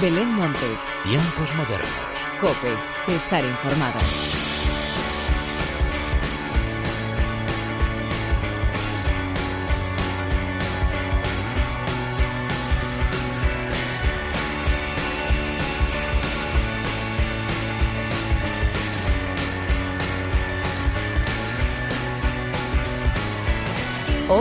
Belén Montes. Tiempos modernos. Cope. Estar informado.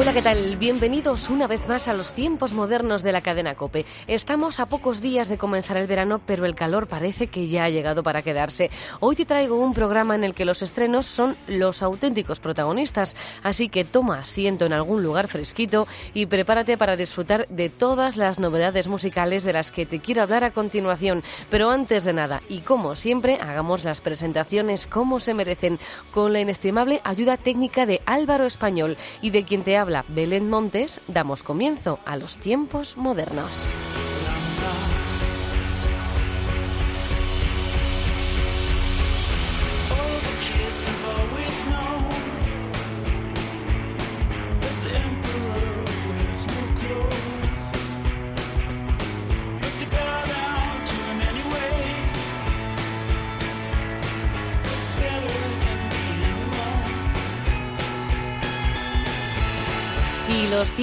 Hola, ¿qué tal? Bienvenidos una vez más a los tiempos modernos de la cadena Cope. Estamos a pocos días de comenzar el verano, pero el calor parece que ya ha llegado para quedarse. Hoy te traigo un programa en el que los estrenos son los auténticos protagonistas, así que toma asiento en algún lugar fresquito y prepárate para disfrutar de todas las novedades musicales de las que te quiero hablar a continuación. Pero antes de nada, y como siempre, hagamos las presentaciones como se merecen, con la inestimable ayuda técnica de Álvaro Español y de quien te habla Belén Montes, damos comienzo a los tiempos modernos.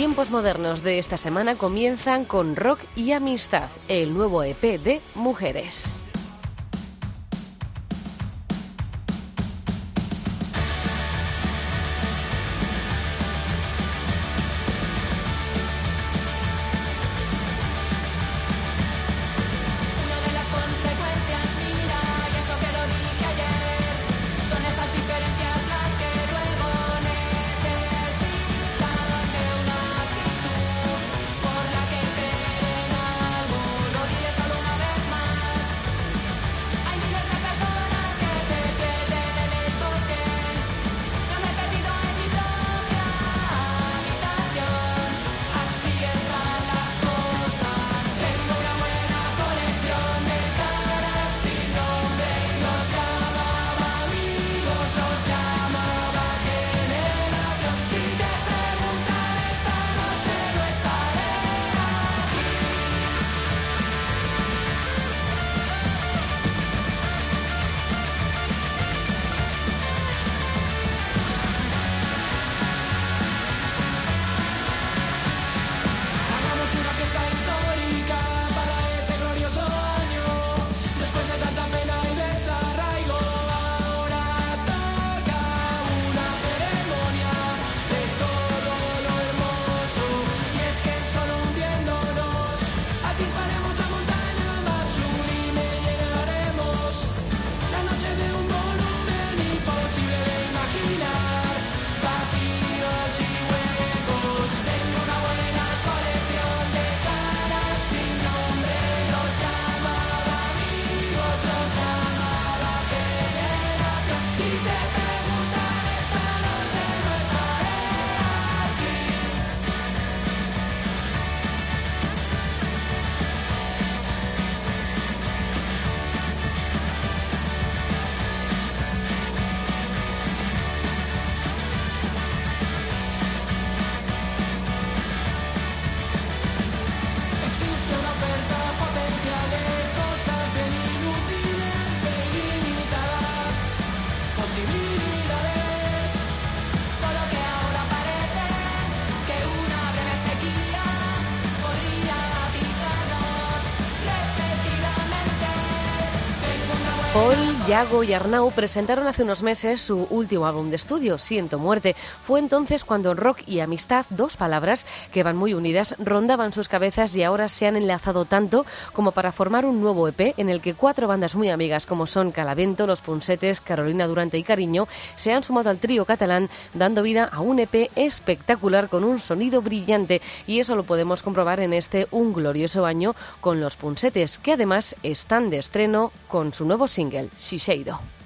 Tiempos modernos de esta semana comienzan con Rock y Amistad, el nuevo EP de Mujeres. Paul, Yago y Arnau presentaron hace unos meses su último álbum de estudio, Siento Muerte. Fue entonces cuando rock y amistad, dos palabras que van muy unidas, rondaban sus cabezas y ahora se han enlazado tanto como para formar un nuevo EP en el que cuatro bandas muy amigas como son Calavento, Los Punsetes, Carolina Durante y Cariño se han sumado al trío catalán dando vida a un EP espectacular con un sonido brillante y eso lo podemos comprobar en este Un Glorioso Año con Los Punsetes que además están de estreno con su nuevo single, Shiseido.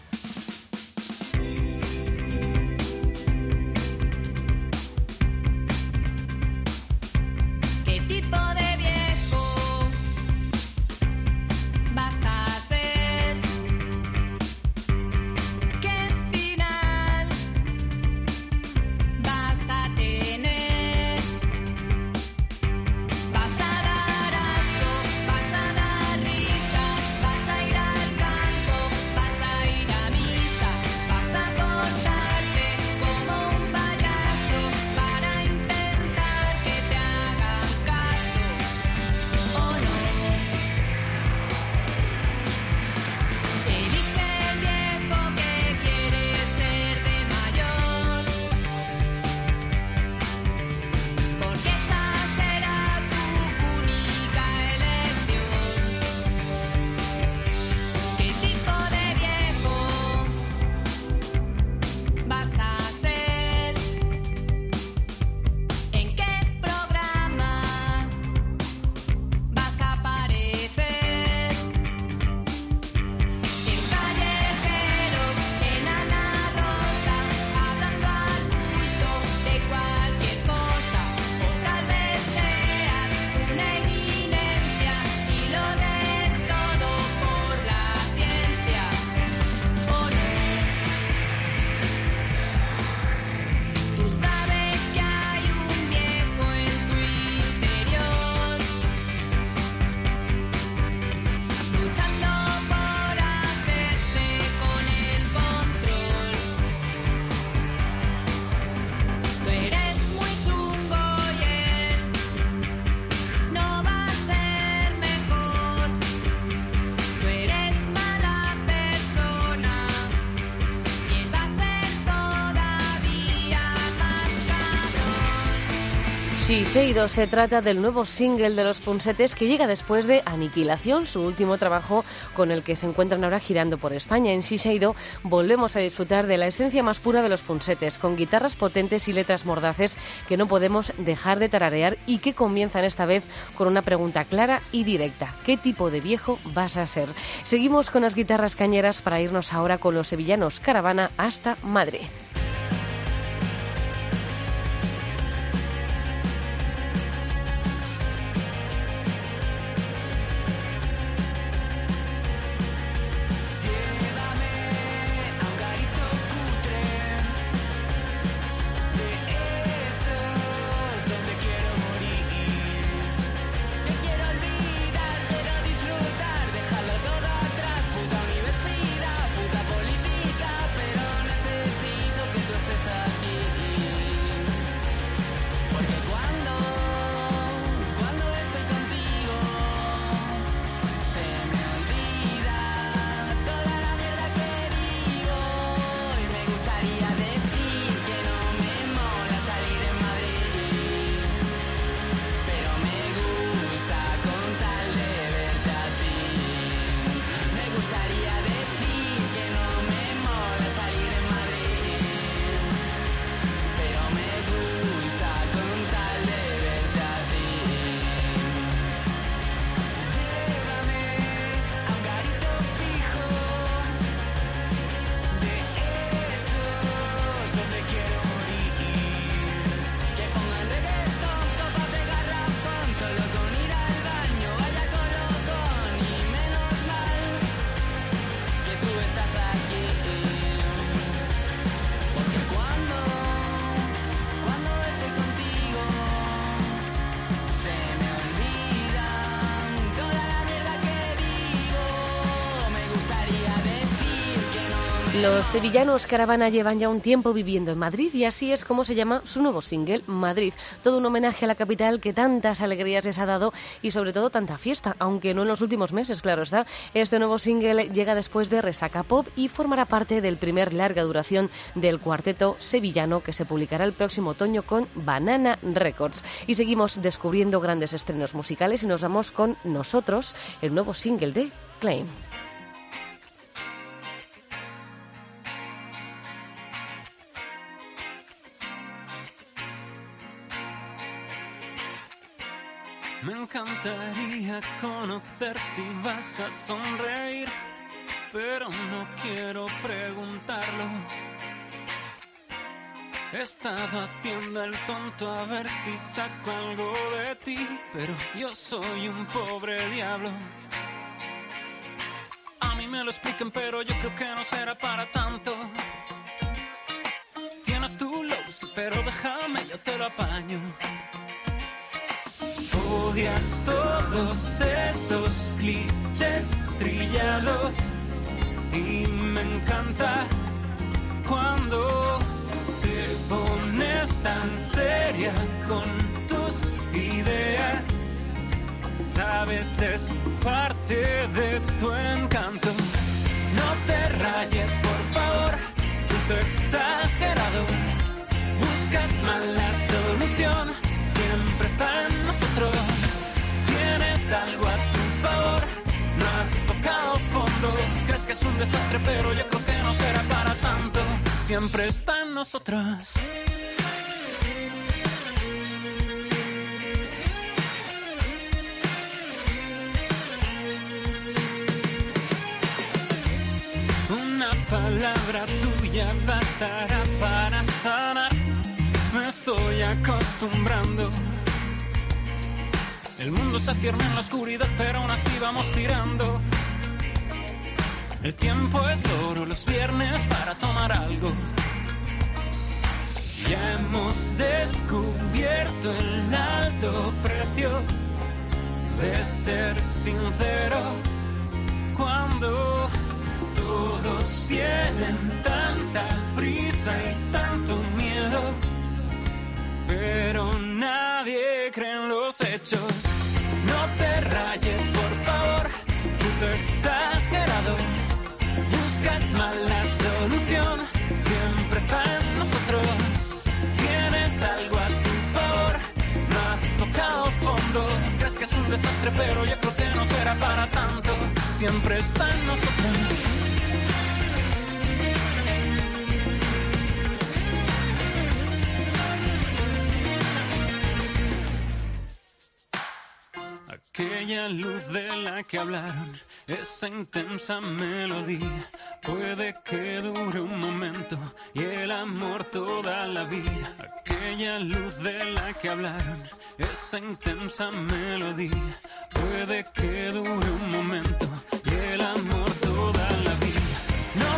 Shiseido se trata del nuevo single de los Punsetes que llega después de Aniquilación, su último trabajo con el que se encuentran ahora girando por España. En Shiseido volvemos a disfrutar de la esencia más pura de los Punsetes, con guitarras potentes y letras mordaces que no podemos dejar de tararear y que comienzan esta vez con una pregunta clara y directa. ¿Qué tipo de viejo vas a ser? Seguimos con las guitarras cañeras para irnos ahora con los sevillanos Caravana hasta Madrid. Los sevillanos Caravana llevan ya un tiempo viviendo en Madrid y así es como se llama su nuevo single, Madrid. Todo un homenaje a la capital que tantas alegrías les ha dado y sobre todo tanta fiesta, aunque no en los últimos meses, claro está. Este nuevo single llega después de Resaca Pop y formará parte del primer larga duración del cuarteto sevillano que se publicará el próximo otoño con Banana Records. Y seguimos descubriendo grandes estrenos musicales y nos vamos con Nosotros, el nuevo single de Claim. Me encantaría conocer si vas a sonreír, pero no quiero preguntarlo. He estado haciendo el tonto a ver si saco algo de ti, pero yo soy un pobre diablo. A mí me lo expliquen, pero yo creo que no será para tanto. Tienes tu lows, pero déjame, yo te lo apaño. Todos esos clichés trillados y me encanta cuando te pones tan seria con tus ideas. Sabes, es parte de tu encanto. No te rayes, por favor, tú exagerado. Buscas mala solución, siempre está en nosotros. Tienes algo a tu favor, no has tocado fondo. Crees que es un desastre, pero yo creo que no será para tanto. Siempre está en nosotros. Una palabra tuya bastará para sanar. Me estoy acostumbrando. El mundo se cierne en la oscuridad, pero aún así vamos tirando. El tiempo es oro, los viernes para tomar algo. Ya hemos descubierto el alto precio de ser sinceros cuando todos tienen tanta prisa y tanto miedo, pero nadie cree en los no te rayes, por favor, puto exagerado. Buscas mal la solución, siempre está en nosotros. Tienes algo a tu favor, no has tocado fondo. Crees que es un desastre, pero yo creo que no será para tanto. Siempre está en nosotros. Aquella luz de la que hablaron, esa intensa melodía, puede que dure un momento y el amor toda la vida. Aquella luz de la que hablaron, esa intensa melodía, puede que dure un momento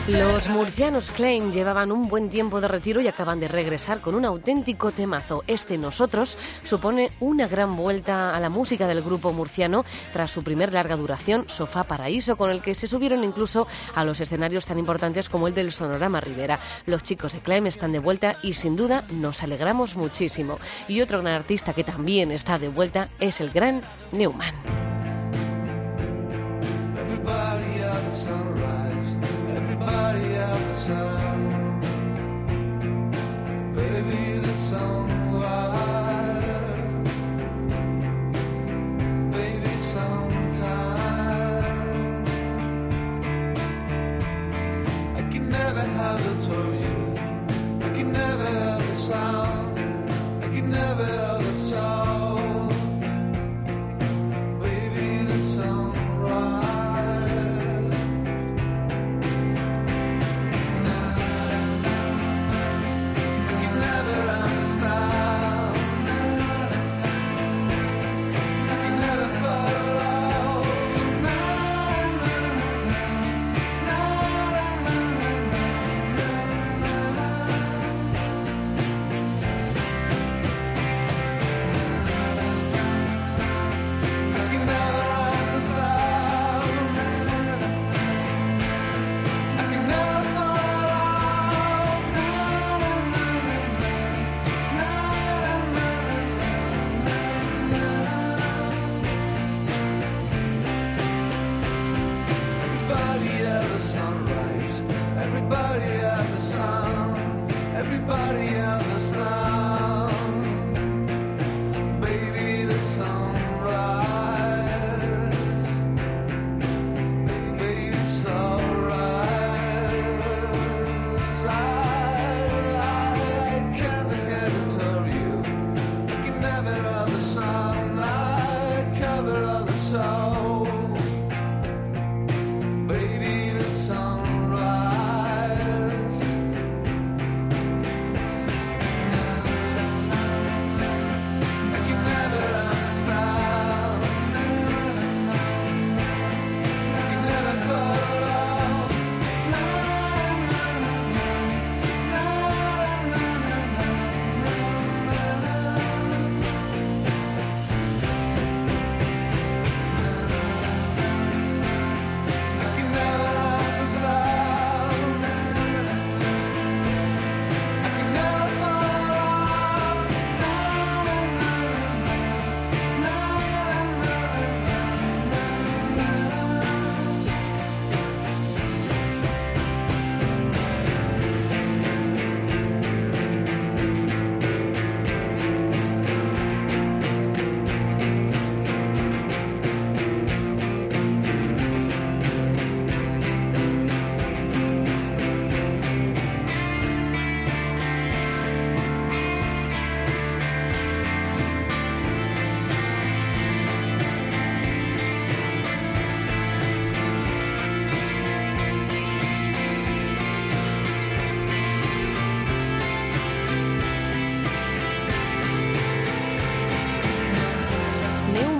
Los murcianos Claim llevaban un buen tiempo de retiro y acaban de regresar con un auténtico temazo. Este Nosotros supone una gran vuelta a la música del grupo murciano tras su primer larga duración, Sofá Paraíso, con el que se subieron incluso a los escenarios tan importantes como el del Sonorama Rivera. Los chicos de Claim están de vuelta y sin duda nos alegramos muchísimo. Y otro gran artista que también está de vuelta es el gran Newman. Everybody out the sunrise, everybody out the sun. Baby, the sunrise.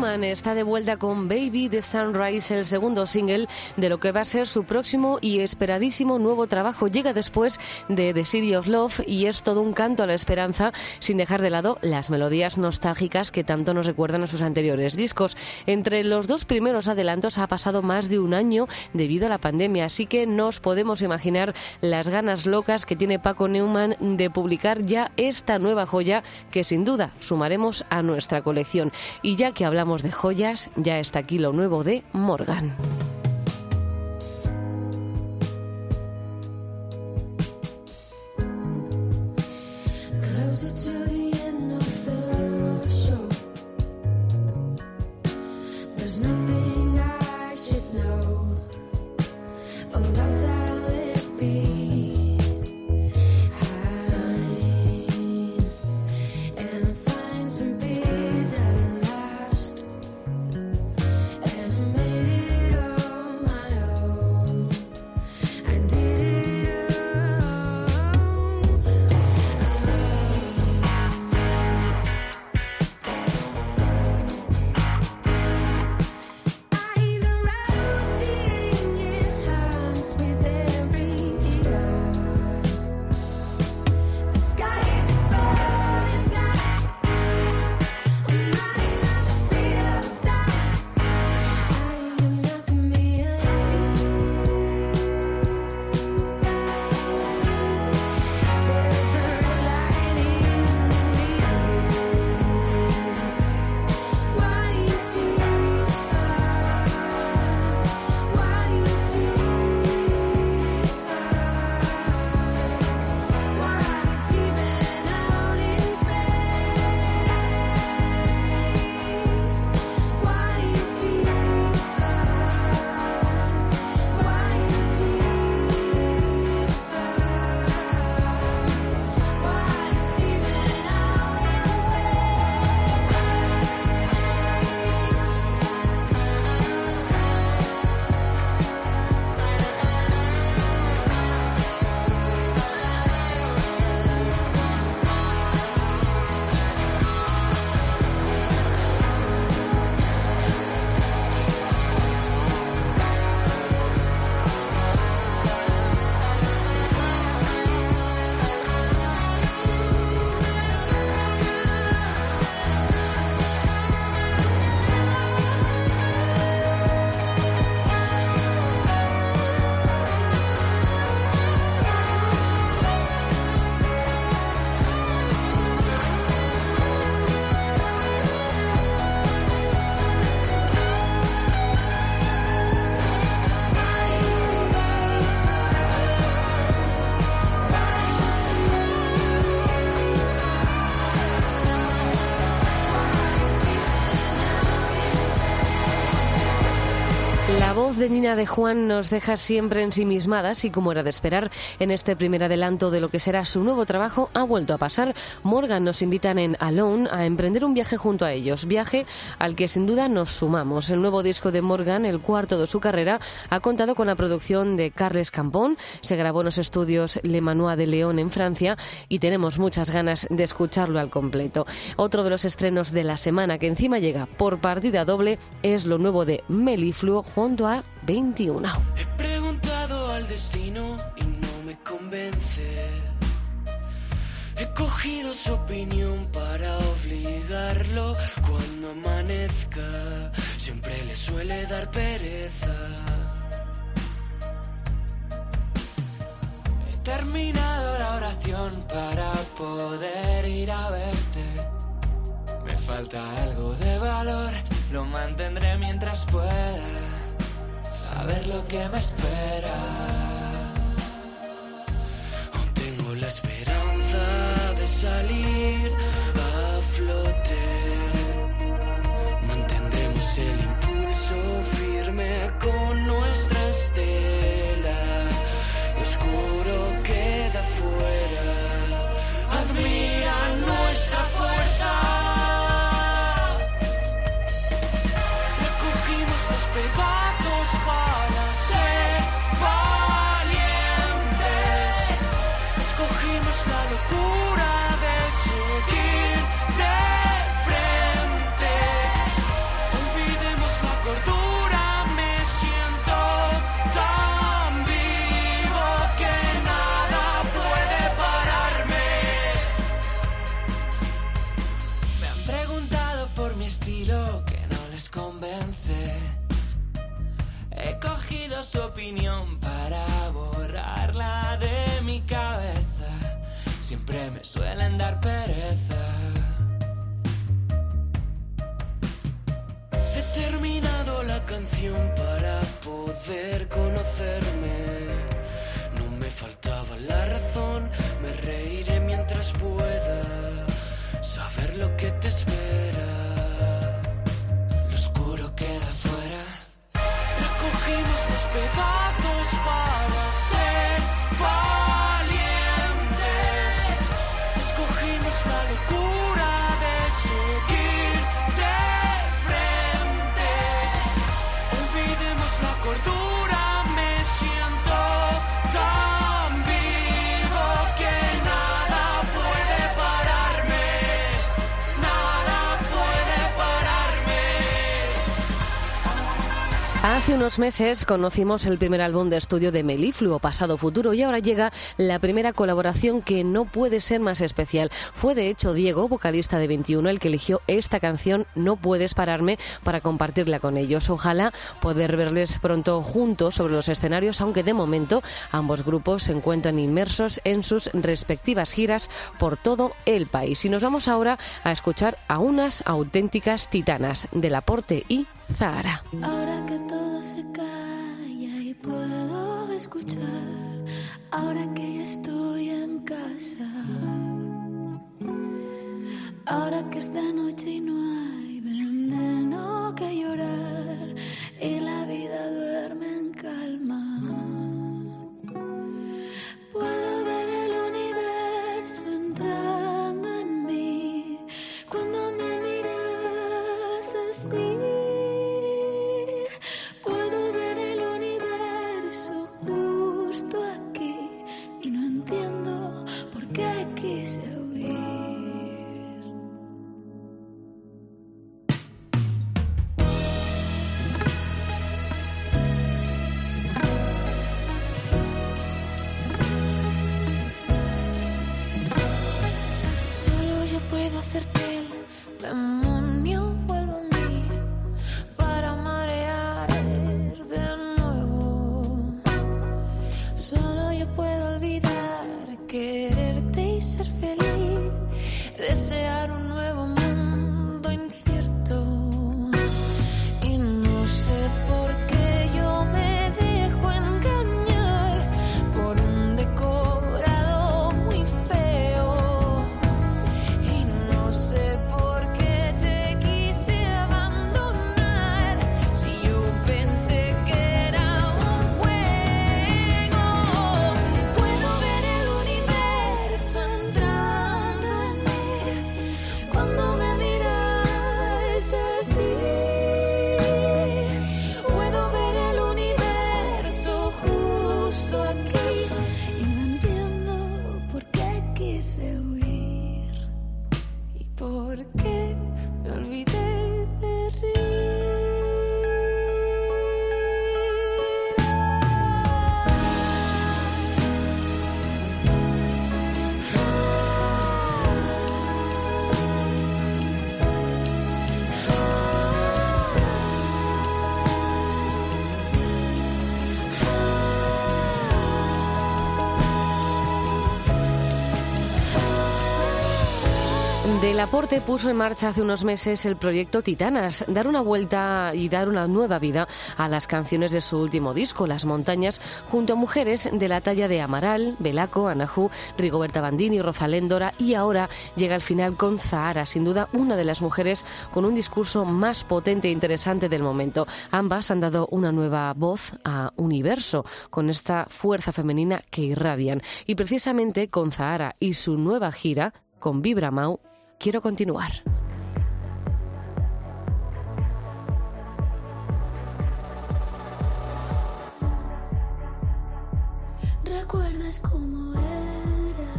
Newman está de vuelta con Baby the Sunrise, el segundo single de lo que va a ser su próximo y esperadísimo nuevo trabajo. Llega después de The City of Love y es todo un canto a la esperanza, sin dejar de lado las melodías nostálgicas que tanto nos recuerdan a sus anteriores discos. Entre los dos primeros adelantos ha pasado más de un año debido a la pandemia, así que nos podemos imaginar las ganas locas que tiene Paco Newman de publicar ya esta nueva joya que sin duda sumaremos a nuestra colección. Y ya que hablamos de joyas, ya está aquí lo nuevo de Morgan. De Nina de Juan nos deja siempre ensimismadas y como era de esperar, en este primer adelanto de lo que será su nuevo trabajo ha vuelto a pasar. Morgan nos invitan en Alone a emprender un viaje junto a ellos, viaje al que sin duda nos sumamos. El nuevo disco de Morgan, el cuarto de su carrera, ha contado con la producción de Carles Campón, se grabó en los estudios Le Manoir de León en Francia y tenemos muchas ganas de escucharlo al completo. Otro de los estrenos de la semana que encima llega por partida doble es lo nuevo de Melifluo junto a 21. He preguntado al destino y no me convence. He cogido su opinión para obligarlo cuando amanezca. Siempre le suele dar pereza. He terminado la oración para poder ir a verte. Me falta algo de valor, lo mantendré mientras pueda saber lo que me espera. Tengo la esperanza de salir a flote. Mantendremos el impulso firme con nuestra estela. Lo oscuro queda fuera. Admira nuestra fuerza. Recogimos los pedazos Hace unos meses conocimos el primer álbum de estudio de Melifluo, Pasado Futuro, y ahora llega la primera colaboración que no puede ser más especial. Fue de hecho Diego, vocalista de 21, el que eligió esta canción No puedes pararme para compartirla con ellos. Ojalá poder verles pronto juntos sobre los escenarios, aunque de momento ambos grupos se encuentran inmersos en sus respectivas giras por todo el país. Y nos vamos ahora a escuchar a unas auténticas titanas del aporte y Zahara. Ahora que todo se calla y puedo escuchar, ahora que ya estoy en casa, ahora que es de noche no hay veneno que llorar y la vida duerme Del Aporte puso en marcha hace unos meses el proyecto Titanas, dar una vuelta y dar una nueva vida a las canciones de su último disco, Las Montañas, junto a mujeres de la talla de Amaral, Belaco, Anajú, Rigoberta Bandini, Rosalén Dora y ahora llega al final con Zahara, sin duda una de las mujeres con un discurso más potente e interesante del momento. Ambas han dado una nueva voz a Universo, con esta fuerza femenina que irradian. Y precisamente con Zahara y su nueva gira, con Vibra Mau, quiero continuar. ¿Recuerdas cómo era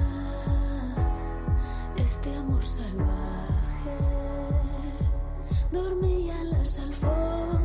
este amor salvaje? Dormía en las alfombras,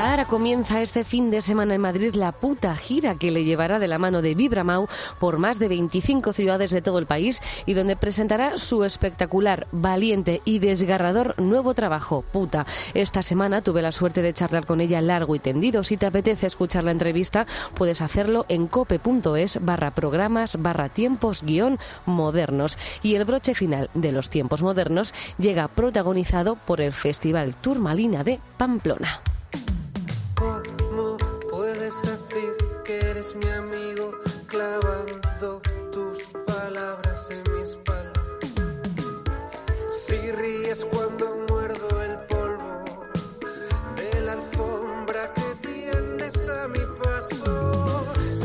Zahara comienza este fin de semana en Madrid la puta gira que le llevará de la mano de Vibramau por más de 25 ciudades de todo el país y donde presentará su espectacular, valiente y desgarrador nuevo trabajo, Puta. Esta semana tuve la suerte de charlar con ella largo y tendido. Si te apetece escuchar la entrevista, puedes hacerlo en cope.es barra programas barra tiempos guion modernos. Y el broche final de los tiempos modernos llega protagonizado por el Festival Turmalina de Pamplona. ¿Cómo puedes decir que eres mi amigo clavando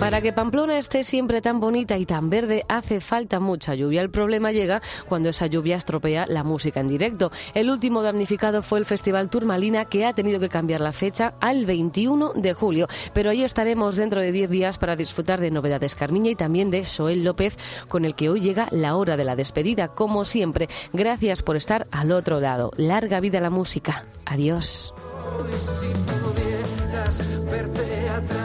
Para que Pamplona esté siempre tan bonita y tan verde hace falta mucha lluvia. El problema llega cuando esa lluvia estropea la música en directo. El último damnificado fue el Festival Turmalina que ha tenido que cambiar la fecha al 21 de julio. Pero ahí estaremos dentro de 10 días para disfrutar de novedades Carmiña y también de Soel López con el que hoy llega la hora de la despedida. Como siempre, gracias por estar al otro lado. Larga vida la música. Adiós. Si pudieras verte a